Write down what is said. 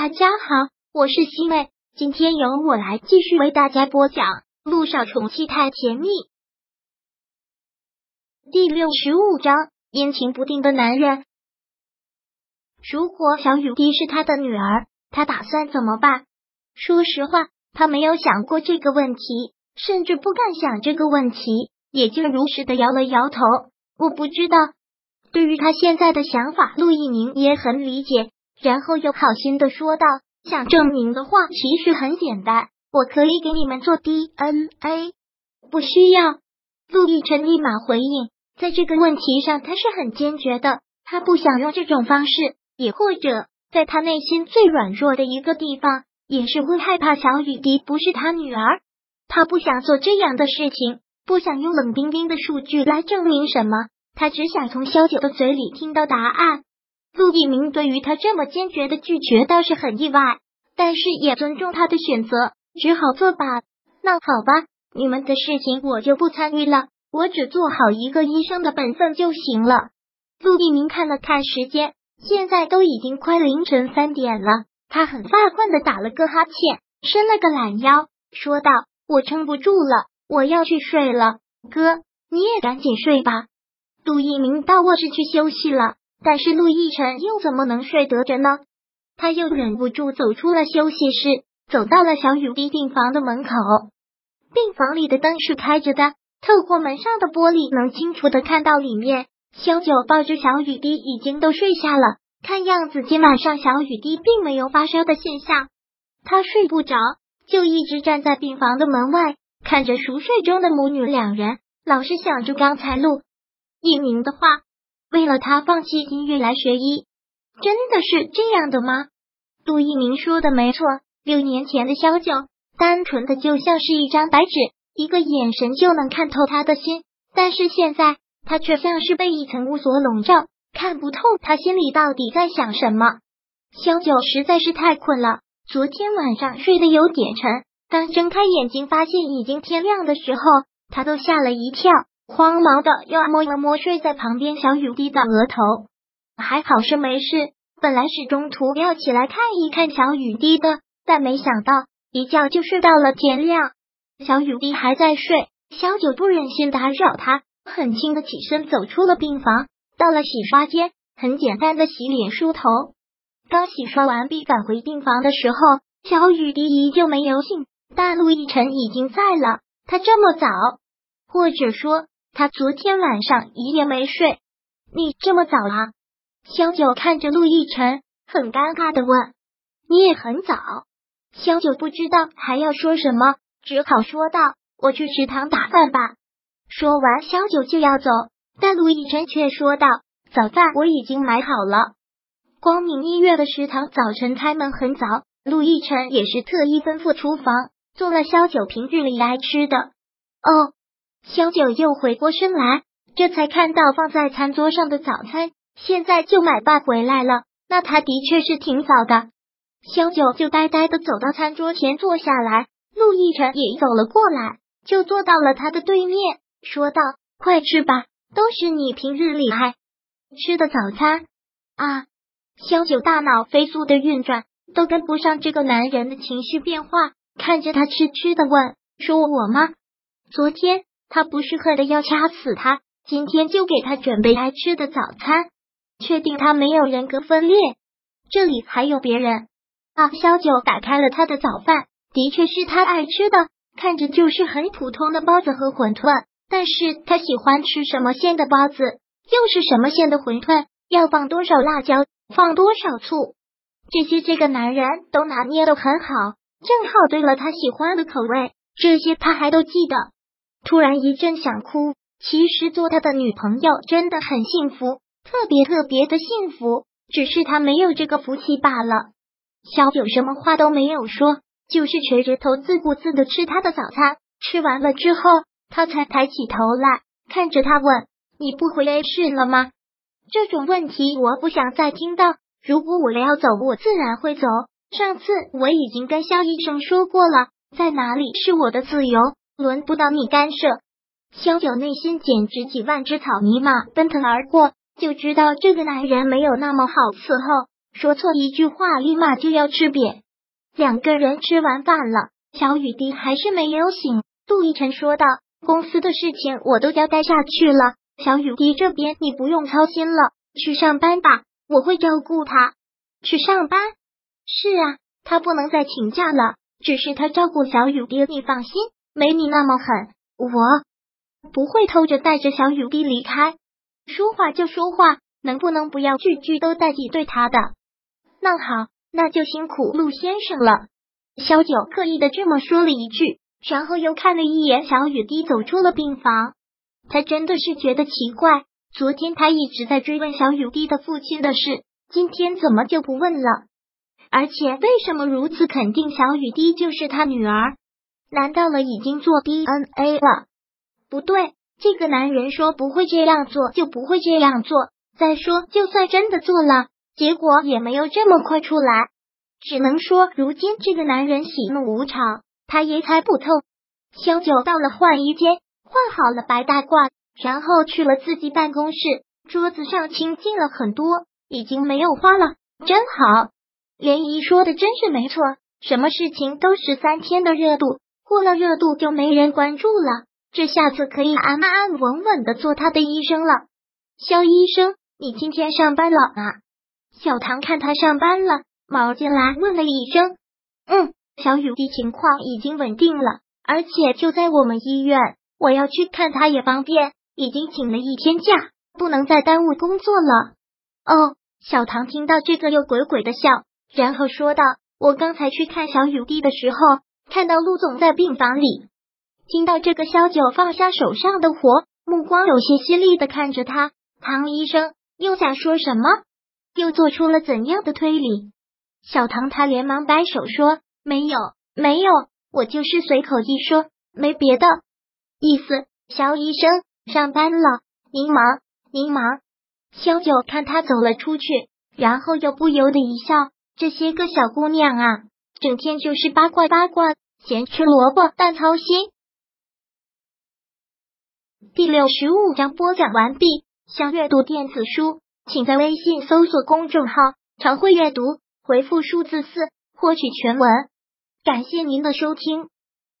大家好，我是西妹，今天由我来继续为大家播讲《路上宠妻太甜蜜》第六十五章：阴晴不定的男人。如果小雨滴是他的女儿，他打算怎么办？说实话，他没有想过这个问题，甚至不敢想这个问题，也就如实的摇了摇头。我不知道。对于他现在的想法，陆一鸣也很理解。然后又好心的说道：“想证明的话，其实很简单，我可以给你们做 DNA。”不需要。陆亦辰立马回应，在这个问题上他是很坚决的，他不想用这种方式，也或者在他内心最软弱的一个地方，也是会害怕小雨滴不是他女儿。他不想做这样的事情，不想用冷冰冰的数据来证明什么，他只想从萧九的嘴里听到答案。陆一鸣对于他这么坚决的拒绝倒是很意外，但是也尊重他的选择，只好作罢。那好吧，你们的事情我就不参与了，我只做好一个医生的本分就行了。陆一鸣看了看时间，现在都已经快凌晨三点了，他很发困的打了个哈欠，伸了个懒腰，说道：“我撑不住了，我要去睡了。哥，你也赶紧睡吧。”陆一鸣到卧室去休息了。但是陆亦辰又怎么能睡得着呢？他又忍不住走出了休息室，走到了小雨滴病房的门口。病房里的灯是开着的，透过门上的玻璃，能清楚的看到里面。萧九抱着小雨滴，已经都睡下了。看样子今晚上小雨滴并没有发烧的现象。他睡不着，就一直站在病房的门外，看着熟睡中的母女两人，老是想着刚才陆一鸣的话。为了他放弃音乐来学医，真的是这样的吗？杜一鸣说的没错，六年前的萧九单纯的就像是一张白纸，一个眼神就能看透他的心。但是现在他却像是被一层雾所笼罩，看不透他心里到底在想什么。萧九实在是太困了，昨天晚上睡得有点沉，当睁开眼睛发现已经天亮的时候，他都吓了一跳。慌忙的又摸了摸睡在旁边小雨滴的额头，还好是没事。本来是中途要起来看一看小雨滴的，但没想到一觉就睡到了天亮。小雨滴还在睡，小九不忍心打扰他，很轻的起身走出了病房，到了洗刷间，很简单的洗脸梳头。刚洗刷完毕，返回病房的时候，小雨滴依旧没有醒，但陆亦辰已经在了。他这么早，或者说。他昨天晚上一夜没睡，你这么早啊？萧九看着陆亦辰，很尴尬的问：“你也很早。”萧九不知道还要说什么，只好说道：“我去食堂打饭吧。”说完，萧九就要走，但陆亦辰却说道：“早饭我已经买好了。”光明医院的食堂早晨开门很早，陆亦辰也是特意吩咐厨房做了萧九平日里爱吃的。哦。萧九又回过身来，这才看到放在餐桌上的早餐，现在就买办回来了。那他的确是挺早的。萧九就呆呆的走到餐桌前坐下来，陆亦辰也走了过来，就坐到了他的对面，说道：“快吃吧，都是你平日里爱吃的早餐啊！”萧九大脑飞速的运转，都跟不上这个男人的情绪变化，看着他痴痴的问：“说我吗？昨天？”他不是恨的要掐死他，今天就给他准备爱吃的早餐。确定他没有人格分裂，这里还有别人啊！萧九打开了他的早饭，的确是他爱吃的，看着就是很普通的包子和馄饨。但是他喜欢吃什么馅的包子，又是什么馅的馄饨，要放多少辣椒，放多少醋，这些这个男人都拿捏的很好，正好对了他喜欢的口味，这些他还都记得。突然一阵想哭，其实做他的女朋友真的很幸福，特别特别的幸福，只是他没有这个福气罢了。小九什么话都没有说，就是垂着头自顾自的吃他的早餐。吃完了之后，他才抬起头来看着他问：“你不回 A 市了吗？”这种问题我不想再听到。如果我要走，我自然会走。上次我已经跟肖医生说过了，在哪里是我的自由。轮不到你干涉。萧九内心简直几万只草泥马奔腾而过，就知道这个男人没有那么好伺候。说错一句话立马就要吃瘪。两个人吃完饭了，小雨滴还是没有醒。杜奕晨说道：“公司的事情我都交代下去了，小雨滴这边你不用操心了，去上班吧，我会照顾他。去上班？是啊，他不能再请假了。只是他照顾小雨滴，你放心，没你那么狠。我不会偷着带着小雨滴离开。说话就说话，能不能不要句句都带你对他的？那好，那就辛苦陆先生了。”萧九刻意的这么说了一句。然后又看了一眼小雨滴，走出了病房。他真的是觉得奇怪，昨天他一直在追问小雨滴的父亲的事，今天怎么就不问了？而且为什么如此肯定小雨滴就是他女儿？难道了已经做 DNA 了？不对，这个男人说不会这样做就不会这样做。再说，就算真的做了，结果也没有这么快出来。只能说，如今这个男人喜怒无常。他也猜不透。萧九到了换衣间，换好了白大褂，然后去了自己办公室。桌子上清静了很多，已经没有花了，真好。涟漪说的真是没错，什么事情都是三天的热度，过了热度就没人关注了。这下子可以安安稳稳的做他的医生了。肖医生，你今天上班了啊？小唐看他上班了，冒进来问了一声：“嗯。”小雨滴情况已经稳定了，而且就在我们医院，我要去看他也方便。已经请了一天假，不能再耽误工作了。哦，小唐听到这个又鬼鬼的笑，然后说道：“我刚才去看小雨滴的时候，看到陆总在病房里。”听到这个，萧九放下手上的活，目光有些犀利的看着他。唐医生又想说什么？又做出了怎样的推理？小唐他连忙摆手说。没有，没有，我就是随口一说，没别的意思。肖医生上班了，您忙，您忙。萧九看他走了出去，然后又不由得一笑。这些个小姑娘啊，整天就是八卦八卦，咸吃萝卜淡操心。第六十五章播讲完毕。想阅读电子书，请在微信搜索公众号“常会阅读”，回复数字四获取全文。感谢您的收听。